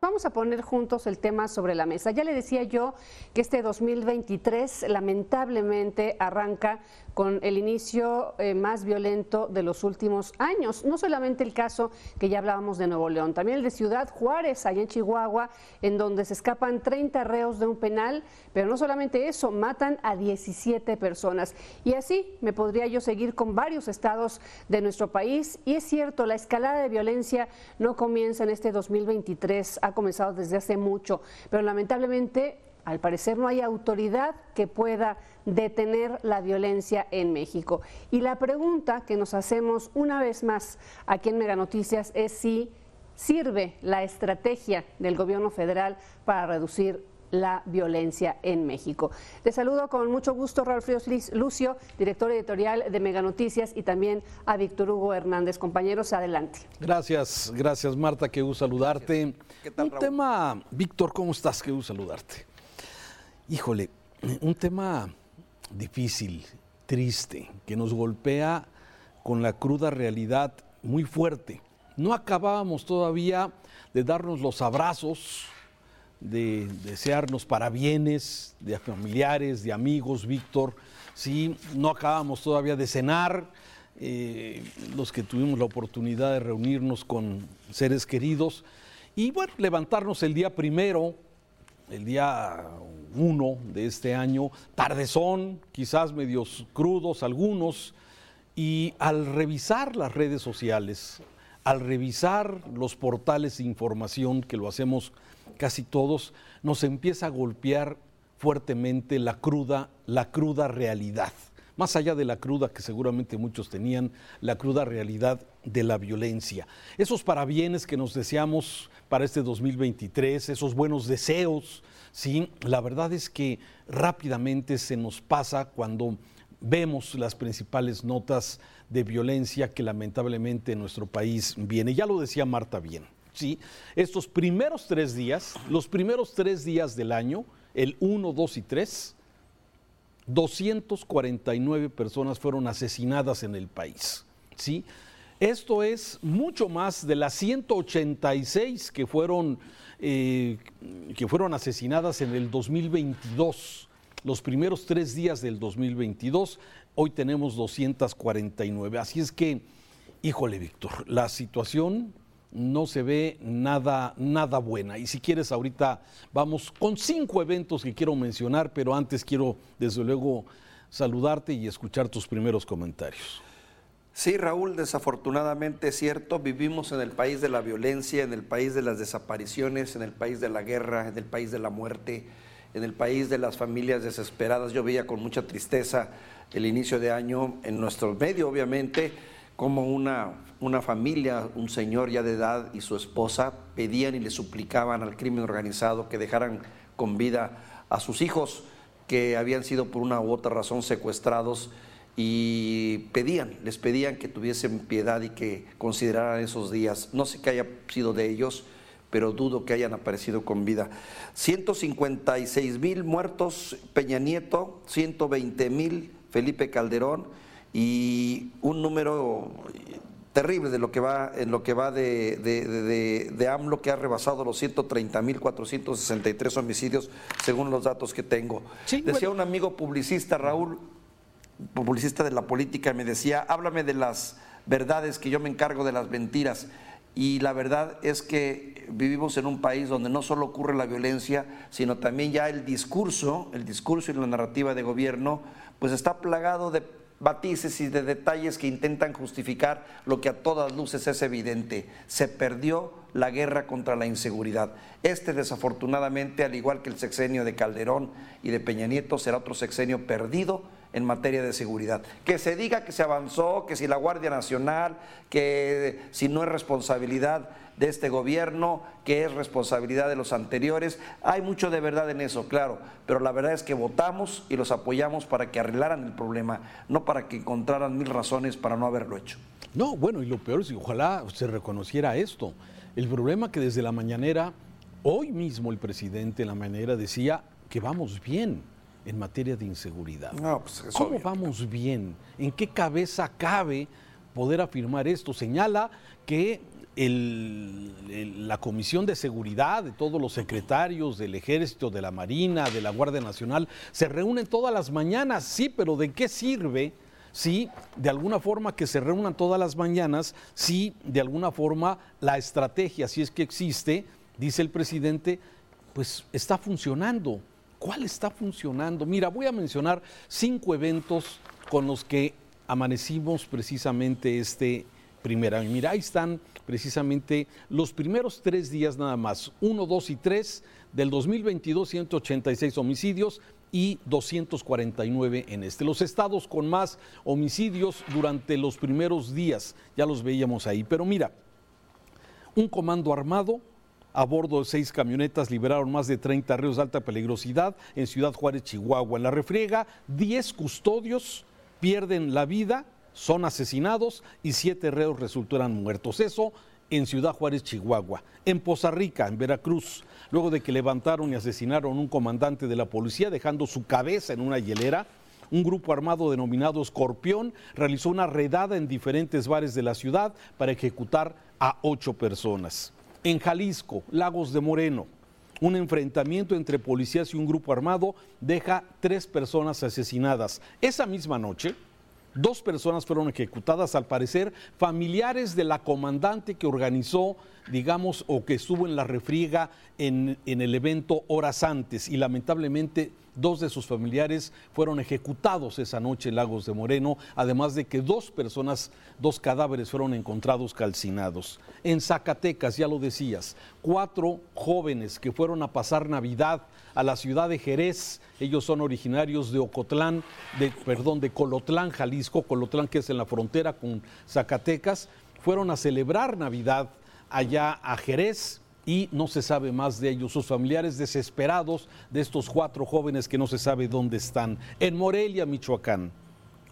Vamos a poner juntos el tema sobre la mesa. Ya le decía yo que este 2023 lamentablemente arranca con el inicio eh, más violento de los últimos años. No solamente el caso que ya hablábamos de Nuevo León, también el de Ciudad Juárez, allá en Chihuahua, en donde se escapan 30 reos de un penal, pero no solamente eso, matan a 17 personas. Y así me podría yo seguir con varios estados de nuestro país. Y es cierto, la escalada de violencia no comienza en este 2023, ha comenzado desde hace mucho, pero lamentablemente al parecer no hay autoridad que pueda detener la violencia en México. Y la pregunta que nos hacemos una vez más aquí en Mega Noticias es si sirve la estrategia del gobierno federal para reducir la violencia en México. Te saludo con mucho gusto, Raúl Fríos Lucio, director editorial de Mega Noticias, y también a Víctor Hugo Hernández. Compañeros, adelante. Gracias, gracias Marta, qué gusto saludarte. ¿Qué tal, Un tema, Víctor, ¿cómo estás? Qué gusto saludarte. Híjole, un tema difícil, triste, que nos golpea con la cruda realidad muy fuerte. No acabábamos todavía de darnos los abrazos, de desearnos parabienes, de familiares, de amigos, Víctor. Sí, no acabamos todavía de cenar, eh, los que tuvimos la oportunidad de reunirnos con seres queridos. Y bueno, levantarnos el día primero, el día uno de este año, tardezón, quizás medios crudos algunos, y al revisar las redes sociales, al revisar los portales de información, que lo hacemos casi todos, nos empieza a golpear fuertemente la cruda, la cruda realidad. Más allá de la cruda que seguramente muchos tenían, la cruda realidad de la violencia. Esos parabienes que nos deseamos para este 2023, esos buenos deseos, sí, la verdad es que rápidamente se nos pasa cuando vemos las principales notas de violencia que lamentablemente en nuestro país viene. Ya lo decía Marta bien. ¿sí? Estos primeros tres días, los primeros tres días del año, el 1, 2 y 3, 249 personas fueron asesinadas en el país. ¿sí? Esto es mucho más de las 186 que fueron, eh, que fueron asesinadas en el 2022. Los primeros tres días del 2022, hoy tenemos 249. Así es que, híjole, Víctor, la situación no se ve nada, nada buena. Y si quieres, ahorita vamos con cinco eventos que quiero mencionar, pero antes quiero, desde luego, saludarte y escuchar tus primeros comentarios. Sí, Raúl, desafortunadamente es cierto, vivimos en el país de la violencia, en el país de las desapariciones, en el país de la guerra, en el país de la muerte, en el país de las familias desesperadas. Yo veía con mucha tristeza el inicio de año en nuestro medio, obviamente, como una, una familia, un señor ya de edad y su esposa pedían y le suplicaban al crimen organizado que dejaran con vida a sus hijos que habían sido por una u otra razón secuestrados y pedían, les pedían que tuviesen piedad y que consideraran esos días. No sé qué haya sido de ellos, pero dudo que hayan aparecido con vida. 156 mil muertos Peña Nieto, 120 mil Felipe Calderón y un número terrible de lo que va, en lo que va de, de, de, AMLO, que ha rebasado los 130.463 homicidios, según los datos que tengo. Decía un amigo publicista, Raúl, publicista de la política, me decía, háblame de las verdades, que yo me encargo de las mentiras. Y la verdad es que vivimos en un país donde no solo ocurre la violencia, sino también ya el discurso, el discurso y la narrativa de gobierno, pues está plagado de matices y de detalles que intentan justificar lo que a todas luces es evidente. Se perdió la guerra contra la inseguridad. Este desafortunadamente, al igual que el sexenio de Calderón y de Peña Nieto, será otro sexenio perdido en materia de seguridad. Que se diga que se avanzó, que si la Guardia Nacional, que si no es responsabilidad de este gobierno, que es responsabilidad de los anteriores. Hay mucho de verdad en eso, claro, pero la verdad es que votamos y los apoyamos para que arreglaran el problema, no para que encontraran mil razones para no haberlo hecho. No, bueno, y lo peor es que ojalá se reconociera esto. El problema que desde la mañanera, hoy mismo el presidente en la mañanera decía que vamos bien, en materia de inseguridad. Pues, ¿Cómo vamos bien? ¿En qué cabeza cabe poder afirmar esto? Señala que la Comisión de Seguridad de todos los secretarios del Ejército, de la Marina, de la Guardia Nacional, se reúnen todas las mañanas, sí, pero ¿de qué sirve? Si de alguna forma que se reúnan todas las mañanas, si de alguna forma la estrategia, si es que existe, dice el presidente, pues está funcionando. ¿Cuál está funcionando? Mira, voy a mencionar cinco eventos con los que amanecimos precisamente este primer año. Mira, ahí están precisamente los primeros tres días nada más, 1, 2 y 3 del 2022, 186 homicidios y 249 en este. Los estados con más homicidios durante los primeros días, ya los veíamos ahí. Pero mira, un comando armado a bordo de seis camionetas liberaron más de 30 reos de alta peligrosidad en Ciudad Juárez, Chihuahua. En la refriega, 10 custodios pierden la vida son asesinados y siete reos resultaron muertos. Eso en Ciudad Juárez, Chihuahua. En Poza Rica, en Veracruz, luego de que levantaron y asesinaron un comandante de la policía dejando su cabeza en una hielera, un grupo armado denominado Escorpión realizó una redada en diferentes bares de la ciudad para ejecutar a ocho personas. En Jalisco, Lagos de Moreno, un enfrentamiento entre policías y un grupo armado deja tres personas asesinadas. Esa misma noche, Dos personas fueron ejecutadas, al parecer, familiares de la comandante que organizó, digamos, o que estuvo en la refriega en, en el evento horas antes. Y lamentablemente Dos de sus familiares fueron ejecutados esa noche en Lagos de Moreno, además de que dos personas, dos cadáveres fueron encontrados calcinados. En Zacatecas, ya lo decías, cuatro jóvenes que fueron a pasar Navidad a la ciudad de Jerez, ellos son originarios de Ocotlán, de, perdón, de Colotlán, Jalisco, Colotlán que es en la frontera con Zacatecas, fueron a celebrar Navidad allá a Jerez y no se sabe más de ellos. Sus familiares desesperados de estos cuatro jóvenes que no se sabe dónde están. En Morelia, Michoacán.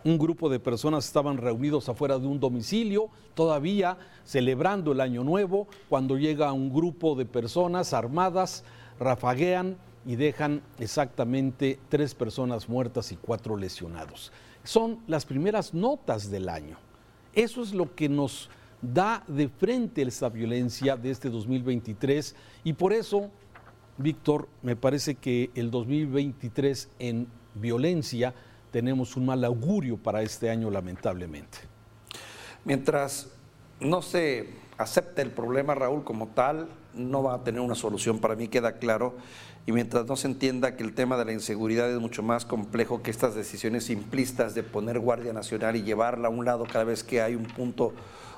Un grupo de personas estaban reunidos afuera de un domicilio, todavía celebrando el año nuevo, cuando llega un grupo de personas armadas, rafaguean y dejan exactamente tres personas muertas y cuatro lesionados. Son las primeras notas del año. Eso es lo que nos da de frente esta violencia de este 2023 y por eso, Víctor, me parece que el 2023 en violencia tenemos un mal augurio para este año lamentablemente. Mientras no se acepte el problema, Raúl, como tal, no va a tener una solución, para mí queda claro, y mientras no se entienda que el tema de la inseguridad es mucho más complejo que estas decisiones simplistas de poner Guardia Nacional y llevarla a un lado cada vez que hay un punto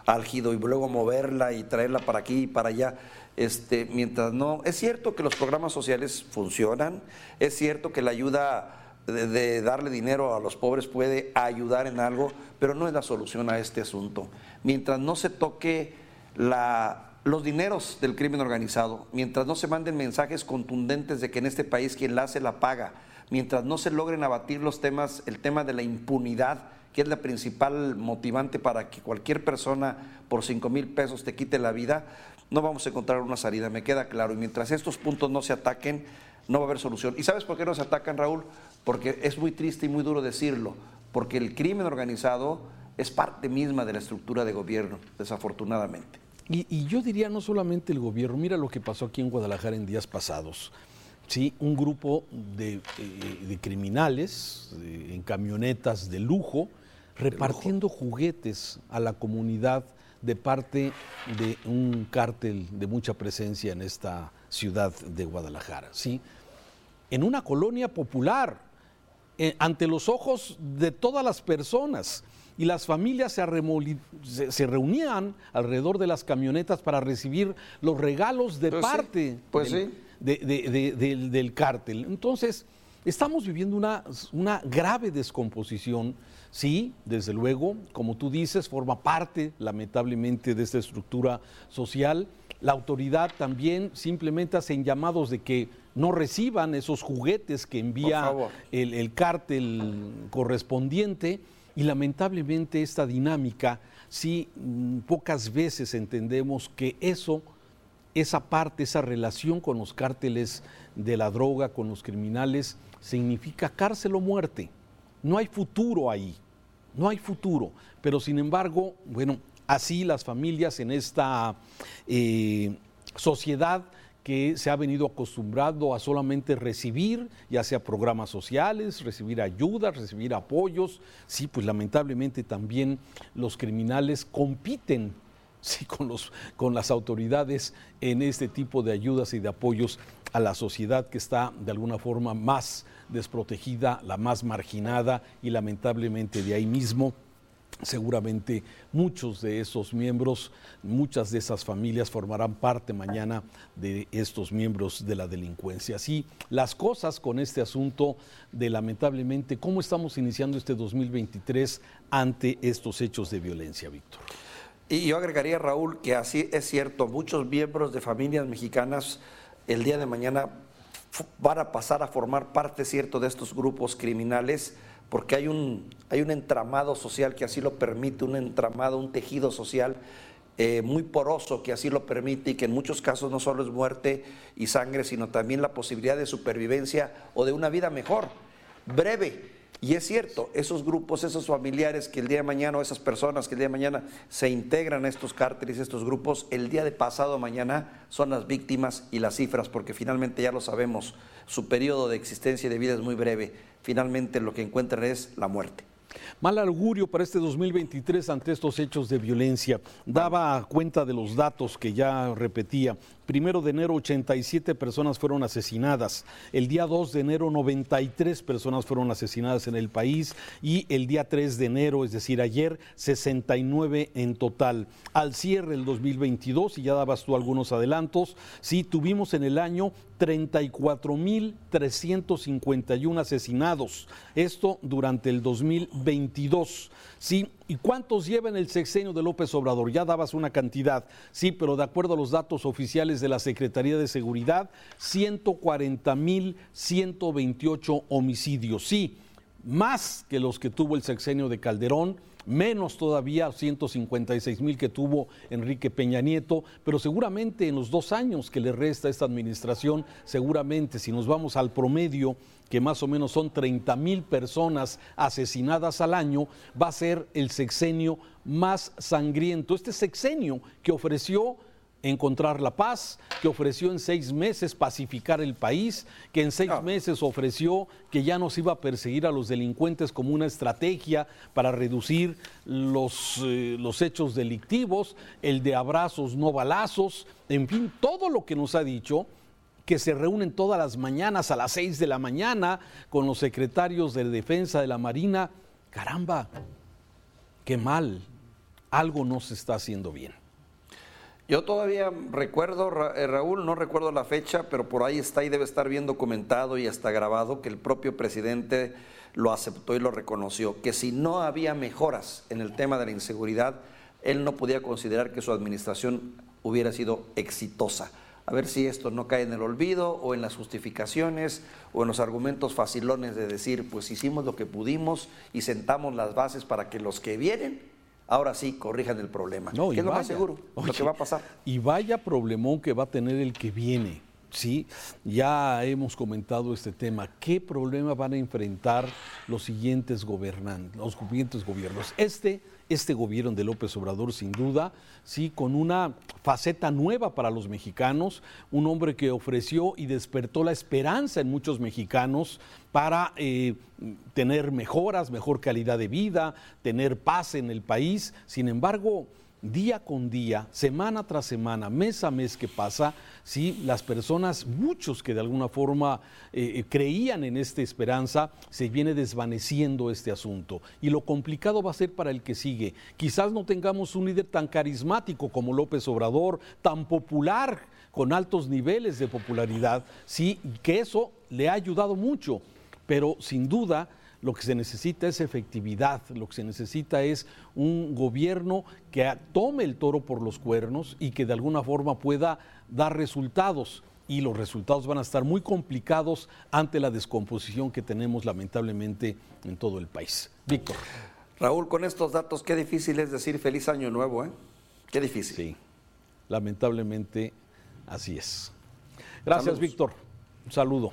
álgido y luego moverla y traerla para aquí y para allá. Este, mientras no, es cierto que los programas sociales funcionan, es cierto que la ayuda de, darle dinero a los pobres puede ayudar en algo, pero no es la solución a este asunto. Mientras no se toque la, los dineros del crimen organizado, mientras no se manden mensajes contundentes de que en este país quien la hace la paga, mientras no se logren abatir los temas, el tema de la impunidad, que es la principal motivante para que cualquier persona por 5 mil pesos te quite la vida, no vamos a encontrar una salida, me queda claro. Y mientras estos puntos no se ataquen, no va a haber solución. ¿Y sabes por qué no se atacan, Raúl? Porque es muy triste y muy duro decirlo, porque el crimen organizado es parte misma de la estructura de gobierno, desafortunadamente. Y, yo diría no solamente el gobierno, mira lo que pasó aquí en Guadalajara en días pasados. Sí, un grupo de, eh, criminales en camionetas de lujo repartiendo juguetes a la comunidad de parte de un cártel de mucha presencia en esta ciudad de Guadalajara, ¿sí? En una colonia popular, eh, ante los ojos de todas las personas, y las familias se, reunían alrededor de las camionetas para recibir los regalos de pues parte pues del cártel. Entonces, estamos viviendo una, una grave descomposición Sí, desde luego, como tú dices, forma parte, lamentablemente, de esta estructura social. La autoridad también simplemente hacen llamados de que no reciban esos juguetes que envía el, el cártel correspondiente y lamentablemente esta dinámica, sí, mm, pocas veces entendemos que eso, esa parte, esa relación con los cárteles de la droga, con los criminales, significa cárcel o muerte. No hay futuro ahí, no hay futuro. Pero sin embargo, bueno, así las familias en esta eh, sociedad que se ha venido acostumbrando a solamente recibir, ya sea programas sociales, recibir ayudas, recibir apoyos. Sí, pues lamentablemente también los criminales compiten con, los, con las autoridades en este tipo de ayudas y de apoyos a la sociedad que está de alguna forma más desprotegida, la más marginada y lamentablemente de ahí mismo Seguramente muchos de esos miembros, muchas de esas familias formarán parte mañana de estos miembros de la delincuencia. Así, las cosas con este asunto de lamentablemente cómo estamos iniciando este 2023 ante estos hechos de violencia, Víctor. Y yo agregaría, Raúl, que así es cierto, muchos miembros de familias mexicanas el día de mañana van a pasar a formar parte, cierto, de estos grupos criminales porque hay un, hay un entramado social que así lo permite, un entramado, un tejido social eh, muy poroso que así lo permite y que en muchos casos no solo es muerte y sangre, sino también la posibilidad de supervivencia o de una vida mejor, breve. Y es cierto, esos grupos, esos familiares que el día de mañana, o esas personas que el día de mañana se integran a estos cárteles, estos grupos, el día de pasado mañana son las víctimas y las cifras, porque finalmente ya lo sabemos, su periodo de existencia y de vida es muy breve. Finalmente lo que encuentran es la muerte. Mal augurio para este 2023 ante estos hechos de violencia. Daba cuenta de los datos que ya repetía. Primero de enero 87 personas fueron asesinadas. El día 2 de enero 93 personas fueron asesinadas en el país y el día 3 de enero, es decir, ayer, 69 en total. Al cierre del 2022, y ya dabas tú algunos adelantos, sí, tuvimos en el año 34.351 asesinados. Esto durante el 2022. ¿Sí? ¿Y cuántos lleva en el sexenio de López Obrador? Ya dabas una cantidad, sí, pero de acuerdo a los datos oficiales de la Secretaría de Seguridad, 140.128 homicidios, sí, más que los que tuvo el sexenio de Calderón, menos todavía 156 mil que tuvo Enrique Peña Nieto, pero seguramente en los dos años que le resta a esta administración, seguramente si nos vamos al promedio, que más o menos son 30 mil personas asesinadas al año, va a ser el sexenio más sangriento. Este sexenio que ofreció encontrar la paz, que ofreció en seis meses pacificar el país, que en seis ah. meses ofreció que ya no se iba a perseguir a los delincuentes como una estrategia para reducir los, eh, los hechos delictivos, el de abrazos, no balazos, en fin, todo lo que nos ha dicho que se reúnen todas las mañanas a las seis de la mañana con los secretarios de defensa de la Marina. Caramba, qué mal, algo no se está haciendo bien. Yo todavía recuerdo, eh, Raúl, no recuerdo la fecha, pero por ahí está y debe estar bien documentado y hasta grabado que el propio presidente lo aceptó y lo reconoció, que si no había mejoras en el tema de la inseguridad, él no podía considerar que su administración hubiera sido exitosa. A ver si esto no cae en el olvido o en las justificaciones o en los argumentos facilones de decir, pues hicimos lo que pudimos y sentamos las bases para que los que vienen ahora sí corrijan el problema. No, ¿Qué es lo más seguro? lo que va a pasar. Y vaya problemón que va a tener el que viene. Sí, ya hemos comentado este tema. ¿Qué problema van a enfrentar los siguientes gobernantes, los siguientes gobiernos? Este este gobierno de López Obrador, sin duda, sí, con una faceta nueva para los mexicanos, un hombre que ofreció y despertó la esperanza en muchos mexicanos para eh, tener mejoras, mejor calidad de vida, tener paz en el país. Sin embargo, día con día, semana tras semana, mes a mes que pasa, ¿sí? las personas, muchos que de alguna forma eh, eh, creían en esta esperanza, se viene desvaneciendo este asunto. Y lo complicado va a ser para el que sigue. Quizás no tengamos un líder tan carismático como López Obrador, tan popular, con altos niveles de popularidad, sí, que eso le ha ayudado mucho, pero sin duda lo que se necesita es efectividad, lo que se necesita es un gobierno que tome el toro por los cuernos y que de alguna forma pueda dar resultados. Y los resultados van a estar muy complicados ante la descomposición que tenemos lamentablemente en todo el país. Víctor. Raúl, con estos datos, qué difícil es decir feliz año nuevo, ¿eh? Qué difícil. Sí, lamentablemente así es. Gracias, Víctor. Un saludo.